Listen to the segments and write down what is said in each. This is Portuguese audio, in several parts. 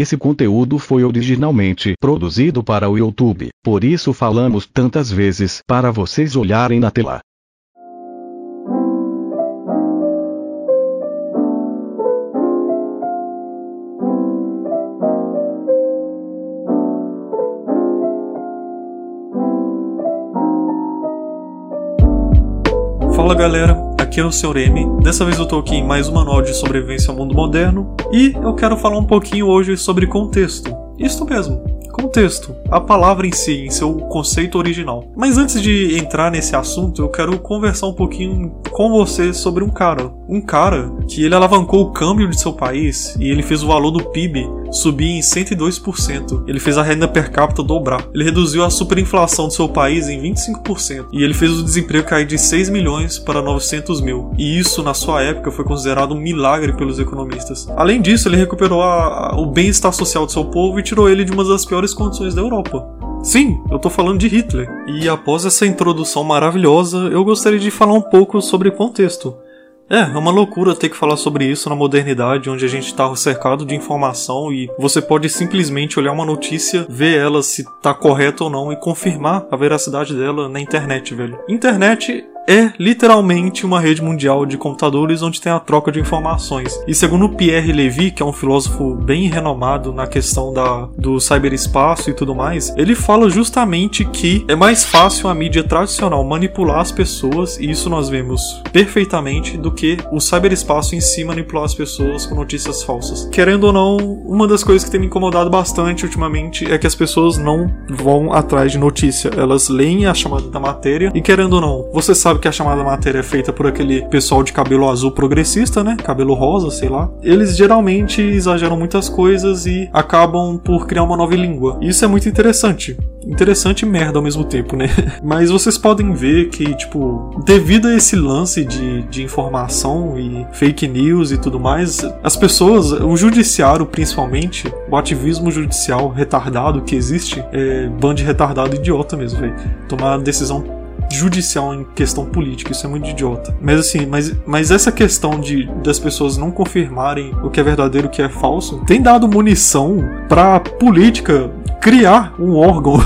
Esse conteúdo foi originalmente produzido para o YouTube, por isso falamos tantas vezes para vocês olharem na tela. Fala galera, aqui é o Sr. M. Dessa vez eu tô aqui em mais um manual de sobrevivência ao mundo moderno e eu quero falar um pouquinho hoje sobre contexto. Isto mesmo, contexto, a palavra em si, em seu conceito original. Mas antes de entrar nesse assunto, eu quero conversar um pouquinho com você sobre um cara. Um cara que ele alavancou o câmbio de seu país e ele fez o valor do PIB subir em 102%. Ele fez a renda per capita dobrar. Ele reduziu a superinflação do seu país em 25%. E ele fez o desemprego cair de 6 milhões para 900 mil. E isso, na sua época, foi considerado um milagre pelos economistas. Além disso, ele recuperou a, a, o bem-estar social do seu povo e tirou ele de uma das piores condições da Europa. Sim, eu tô falando de Hitler. E após essa introdução maravilhosa, eu gostaria de falar um pouco sobre contexto. É, é uma loucura ter que falar sobre isso na modernidade, onde a gente tá cercado de informação e você pode simplesmente olhar uma notícia, ver ela se tá correta ou não e confirmar a veracidade dela na internet, velho. Internet é literalmente uma rede mundial de computadores onde tem a troca de informações. E segundo Pierre Levy, que é um filósofo bem renomado na questão da, do cyberespaço e tudo mais, ele fala justamente que é mais fácil a mídia tradicional manipular as pessoas, e isso nós vemos perfeitamente, do que o cyberespaço em si manipular as pessoas com notícias falsas. Querendo ou não, uma das coisas que tem me incomodado bastante ultimamente é que as pessoas não vão atrás de notícia. Elas leem a chamada da matéria e querendo ou não, você sabe que a chamada matéria é feita por aquele pessoal de cabelo azul progressista, né? Cabelo rosa, sei lá. Eles geralmente exageram muitas coisas e acabam por criar uma nova língua. Isso é muito interessante. Interessante e merda ao mesmo tempo, né? Mas vocês podem ver que, tipo, devido a esse lance de, de informação e fake news e tudo mais, as pessoas, o judiciário principalmente, o ativismo judicial retardado que existe, é bando de retardado idiota mesmo, velho. Tomar decisão judicial em questão política, isso é muito idiota. Mas assim, mas, mas essa questão de das pessoas não confirmarem o que é verdadeiro e o que é falso, tem dado munição pra política criar um órgão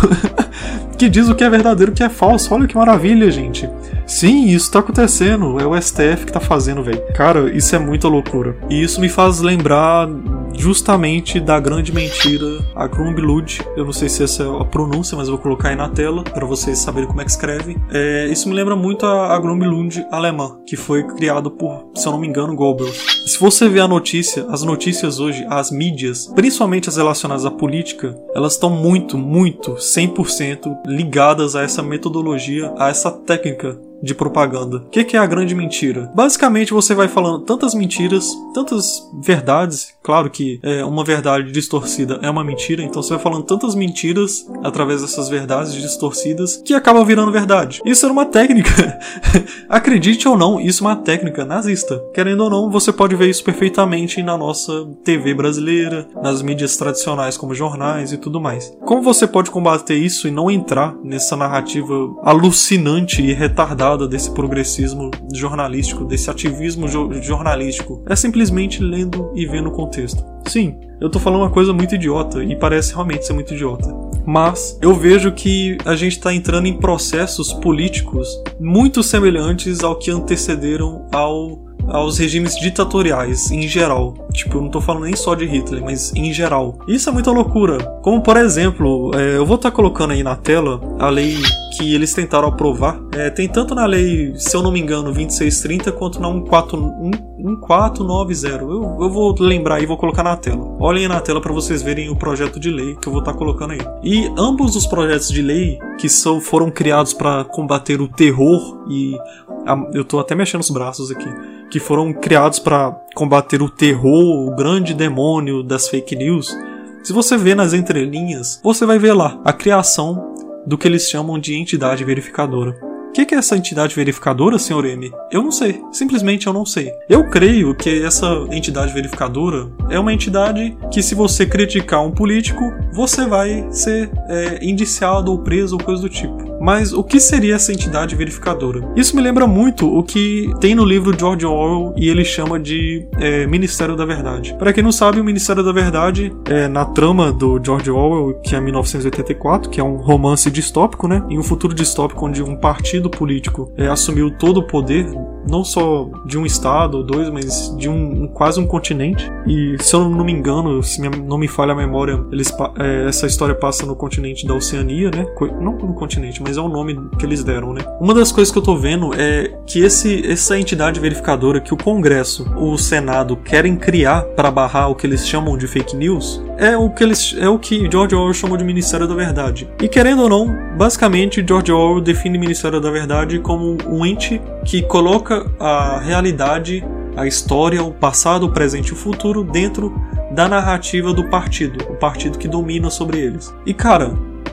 que diz o que é verdadeiro e o que é falso. Olha que maravilha, gente. Sim, isso tá acontecendo. É o STF que tá fazendo, velho. Cara, isso é muita loucura. E isso me faz lembrar justamente da grande mentira, a Grumblud. Eu não sei se essa é a pronúncia, mas vou colocar aí na tela para vocês saberem como é que escreve. É, isso me lembra muito a, a Grumblud alemã, que foi criado por, se eu não me engano, Goebbels. Se você ver a notícia, as notícias hoje, as mídias, principalmente as relacionadas à política, elas estão muito, muito, 100% ligadas a essa metodologia, a essa técnica de propaganda. O que, é a grande mentira? Basicamente, você vai falando tantas mentiras, tantas verdades. Claro que é, uma verdade distorcida é uma mentira, então você vai falando tantas mentiras através dessas verdades distorcidas que acaba virando verdade. Isso era uma técnica. Acredite ou não, isso é uma técnica nazista. Querendo ou não, você pode ver isso perfeitamente na nossa TV brasileira, nas mídias tradicionais como jornais e tudo mais. Como você pode combater isso e não entrar nessa narrativa alucinante e retardada? desse progressismo jornalístico, desse ativismo jo jornalístico. É simplesmente lendo e vendo o contexto. Sim, eu tô falando uma coisa muito idiota e parece realmente ser muito idiota. Mas eu vejo que a gente está entrando em processos políticos muito semelhantes ao que antecederam ao aos regimes ditatoriais em geral. Tipo, eu não tô falando nem só de Hitler, mas em geral. Isso é muita loucura. Como, por exemplo, é, eu vou estar tá colocando aí na tela a lei que eles tentaram aprovar. É, tem tanto na lei, se eu não me engano, 2630, quanto na 1490. Eu, eu vou lembrar e vou colocar na tela. Olhem na tela para vocês verem o projeto de lei que eu vou estar tá colocando aí. E ambos os projetos de lei que são, foram criados para combater o terror e. A, eu tô até mexendo os braços aqui que foram criados para combater o terror, o grande demônio das fake news, se você vê nas entrelinhas, você vai ver lá a criação do que eles chamam de entidade verificadora. O que, que, é essa entidade verificadora, Sr. M? Eu não sei. Simplesmente eu não sei. Eu creio que essa entidade verificadora é uma entidade que, se você criticar um político, você vai ser é, indiciado ou preso ou coisa do tipo. Mas o que seria essa entidade verificadora? Isso me lembra muito o que tem no livro George Orwell e ele chama de é, Ministério da Verdade. Para quem não sabe, o Ministério da Verdade é na trama do George Orwell, que é 1984, que é um romance distópico, né? Em um futuro distópico onde um partido político é, assumiu todo o poder não só de um estado ou dois, mas de um, quase um continente. E se eu não me engano, se não me falha a memória, eles, é, essa história passa no continente da Oceania, né? Não no continente, mas é o nome que eles deram, né? Uma das coisas que eu tô vendo é que esse, essa entidade verificadora que o Congresso, o Senado querem criar para barrar o que eles chamam de fake news, é o que eles é o que George Orwell chamou de Ministério da Verdade. E querendo ou não, basicamente George Orwell define Ministério da Verdade como um ente que coloca a realidade, a história, o passado, o presente e o futuro dentro da narrativa do partido, o partido que domina sobre eles. E cara,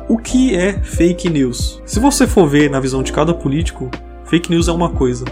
o que é fake news? Se você for ver na visão de cada político, fake news é uma coisa.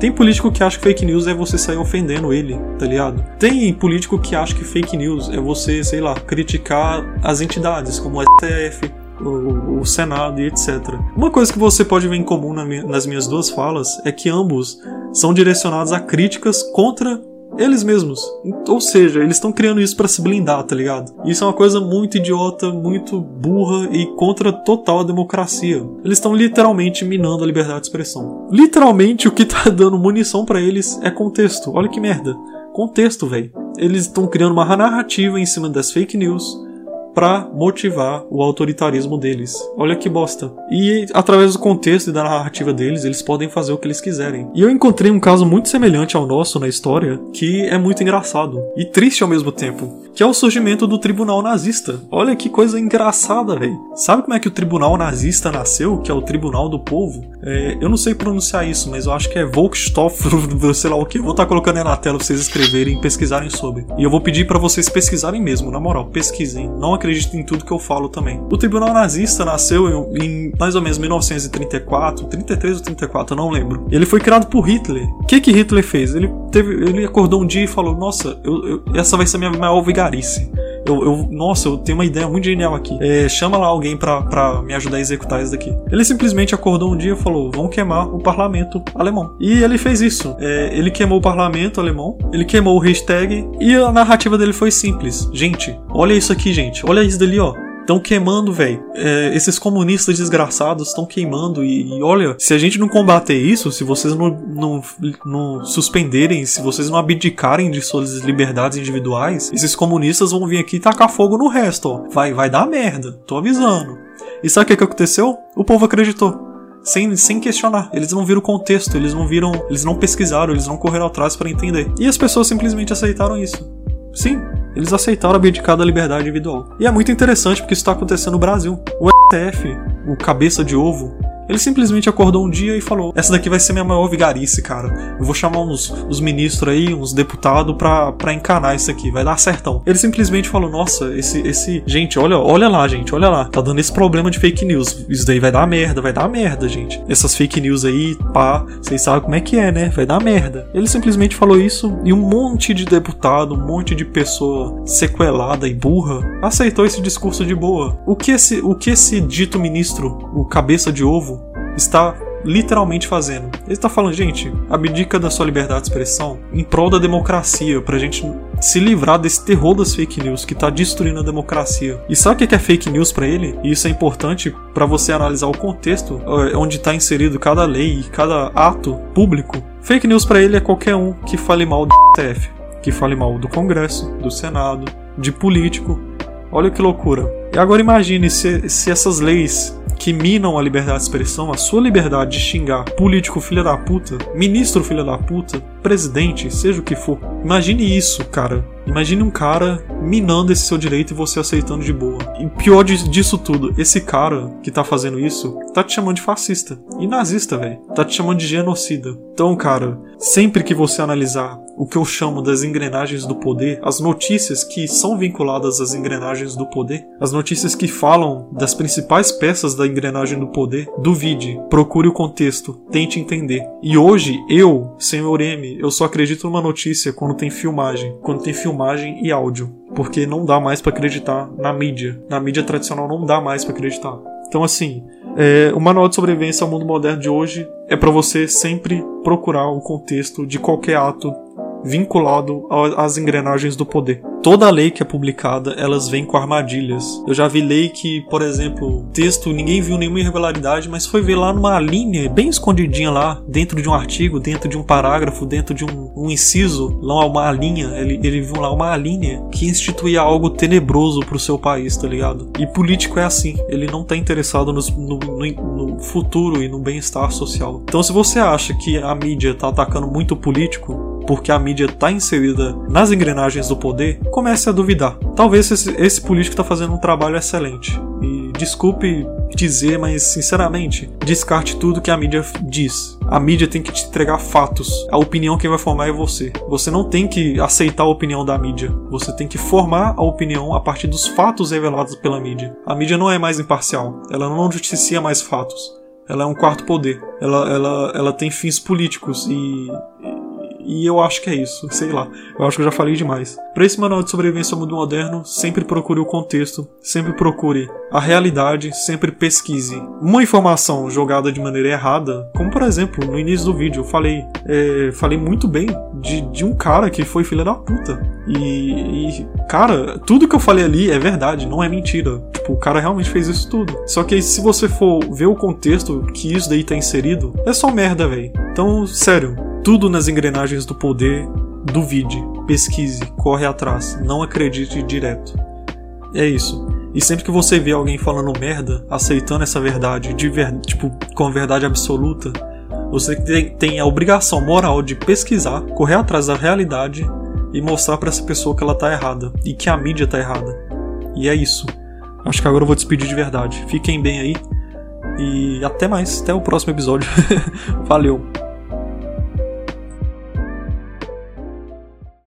Tem político que acha que fake news é você sair ofendendo ele, tá ligado? Tem político que acha que fake news é você, sei lá, criticar as entidades, como o STF, o, o, Senado e etc. Uma coisa que você pode ver em comum na nas minhas duas falas é que ambos são direcionados a críticas contra eles mesmos. Ou seja, eles estão criando isso para se blindar, tá ligado? Isso é uma coisa muito idiota, muito burra e contra total a democracia. Eles estão literalmente minando a liberdade de expressão. Literalmente o que tá dando munição para eles é contexto. Olha que merda. Contexto, velho. Eles estão criando uma narrativa em cima das fake news para motivar o autoritarismo deles. Olha que bosta. E através do contexto e da narrativa deles, eles podem fazer o que eles quiserem. E eu encontrei um caso muito semelhante ao nosso na história, que é muito engraçado e triste ao mesmo tempo, que é o surgimento do tribunal nazista. Olha que coisa engraçada, velho. Sabe como é que o tribunal nazista nasceu, que é o tribunal do povo? É, eu não sei pronunciar isso, mas eu acho que é Volksstoff, sei lá o que. Vou estar tá colocando aí na tela pra vocês escreverem e pesquisarem sobre. E eu vou pedir para vocês pesquisarem mesmo, na moral, pesquisem. Não acredito em tudo que eu falo também. O tribunal nazista nasceu em, em mais ou menos 1934, 33 ou 34, eu não lembro. Ele foi criado por Hitler. O que que Hitler fez? Ele teve, ele acordou um dia e falou: Nossa, eu, eu, essa vai ser a minha maior vigarice. Eu, eu, nossa, eu tenho uma ideia muito genial aqui. É, chama lá alguém pra me ajudar a executar isso daqui. Ele simplesmente acordou um dia e falou: vamos queimar o parlamento alemão. E ele fez isso. É, ele queimou o parlamento alemão, ele queimou o hashtag e a narrativa dele foi simples. Gente, olha isso aqui, gente. Olha isso dali, ó. Estão queimando, velho. É, esses comunistas desgraçados estão queimando. E, e, olha, se a gente não combater isso, se vocês não, não, não suspenderem, se vocês não abdicarem de suas liberdades individuais, esses comunistas vão vir aqui e tacar fogo no resto, ó. Vai, vai dar merda. Tô avisando. E sabe o que, que aconteceu? O povo acreditou. Sem, sem questionar. Eles não viram o contexto, eles não viram. Eles não pesquisaram, eles não correram atrás para entender. E as pessoas simplesmente aceitaram isso. Sim, eles aceitaram abdicar da liberdade individual. E é muito interessante porque isso está acontecendo no Brasil. O STF, o cabeça de ovo, ele simplesmente acordou um dia e falou: Essa daqui vai ser minha maior vigarice, cara. Eu vou chamar uns, uns ministros aí, uns deputados pra, pra encanar isso aqui, vai dar certão. Ele simplesmente falou: Nossa, esse, esse. Gente, olha, olha lá, gente, olha lá. Tá dando esse problema de fake news. Isso daí vai dar merda, vai dar merda, gente. Essas fake news aí, pá, vocês sabem como é que é, né? Vai dar merda. Ele simplesmente falou isso e um monte de deputado, um monte de pessoa sequelada e burra aceitou esse discurso de boa. O que esse, o que esse dito ministro, o cabeça de ovo, está literalmente fazendo. Ele está falando, gente, abdica da sua liberdade de expressão em prol da democracia, pra gente se livrar desse terror das fake news que está destruindo a democracia. E sabe o que é fake news para ele? E isso é importante para você analisar o contexto eh, onde está inserido cada lei e cada ato público. Fake news para ele é qualquer um que fale mal do STF, que fale mal do Congresso, do Senado, de político. Olha que loucura. E agora imagine se, se essas leis que minam a liberdade de expressão, a sua liberdade de xingar político filha da puta, ministro filha da puta, presidente, seja o que for. Imagine isso, cara. Imagine um cara minando esse seu direito e você aceitando de boa. E pior disso tudo, esse cara que tá fazendo isso tá te chamando de fascista e nazista, velho. Tá te chamando de genocida. Então, cara, sempre que você analisar o que eu chamo das engrenagens do poder, as notícias que são vinculadas às engrenagens do poder, as notícias que falam das principais peças da engrenagem do poder, duvide, procure o contexto, tente entender. E hoje, eu, senhor M, eu só acredito numa notícia quando tem filmagem, quando tem filmagem e áudio, porque não dá mais para acreditar na mídia. Na mídia tradicional não dá mais para acreditar. Então, assim, é, o manual de sobrevivência ao mundo moderno de hoje é para você sempre procurar o contexto de qualquer ato vinculado às engrenagens do poder. Toda lei que é publicada, elas vêm com armadilhas. Eu já vi lei que, por exemplo, texto, ninguém viu nenhuma irregularidade, mas foi ver lá numa linha, bem escondidinha lá, dentro de um artigo, dentro de um parágrafo, dentro de um, um inciso, lá uma linha, ele, ele viu lá uma linha que instituía algo tenebroso pro seu país, tá ligado? E político é assim, ele não tá interessado no, no, no futuro e no bem-estar social. Então se você acha que a mídia tá atacando muito o político, porque a mídia está inserida nas engrenagens do poder, comece a duvidar. Talvez esse, esse político está fazendo um trabalho excelente. E desculpe dizer, mas sinceramente, descarte tudo que a mídia diz. A mídia tem que te entregar fatos. A opinião que vai formar é você. Você não tem que aceitar a opinião da mídia. Você tem que formar a opinião a partir dos fatos revelados pela mídia. A mídia não é mais imparcial. Ela não justicia mais fatos. Ela é um quarto poder. Ela, ela, ela tem fins políticos e e eu acho que é isso, sei lá. Eu acho que eu já falei demais. Para esse manual de sobrevivência ao mundo moderno, sempre procure o contexto, sempre procure a realidade, sempre pesquise. Uma informação jogada de maneira errada, como por exemplo, no início do vídeo eu falei, é, falei muito bem de, de um cara que foi filha da puta. E, e, cara, tudo que eu falei ali é verdade, não é mentira. Tipo, o cara realmente fez isso tudo. Só que se você for ver o contexto que isso daí tá inserido, é só merda, velho. Então, sério, tudo nas engrenagens do poder, duvide, pesquise, corre atrás, não acredite direto. É isso. E sempre que você vê alguém falando merda, aceitando essa verdade, de ver, tipo, com verdade absoluta, você tem, tem a obrigação moral de pesquisar, correr atrás da realidade e mostrar para essa pessoa que ela tá errada e que a mídia tá errada. E é isso. Acho que agora eu vou despedir de verdade. Fiquem bem aí e até mais, até o próximo episódio. Valeu.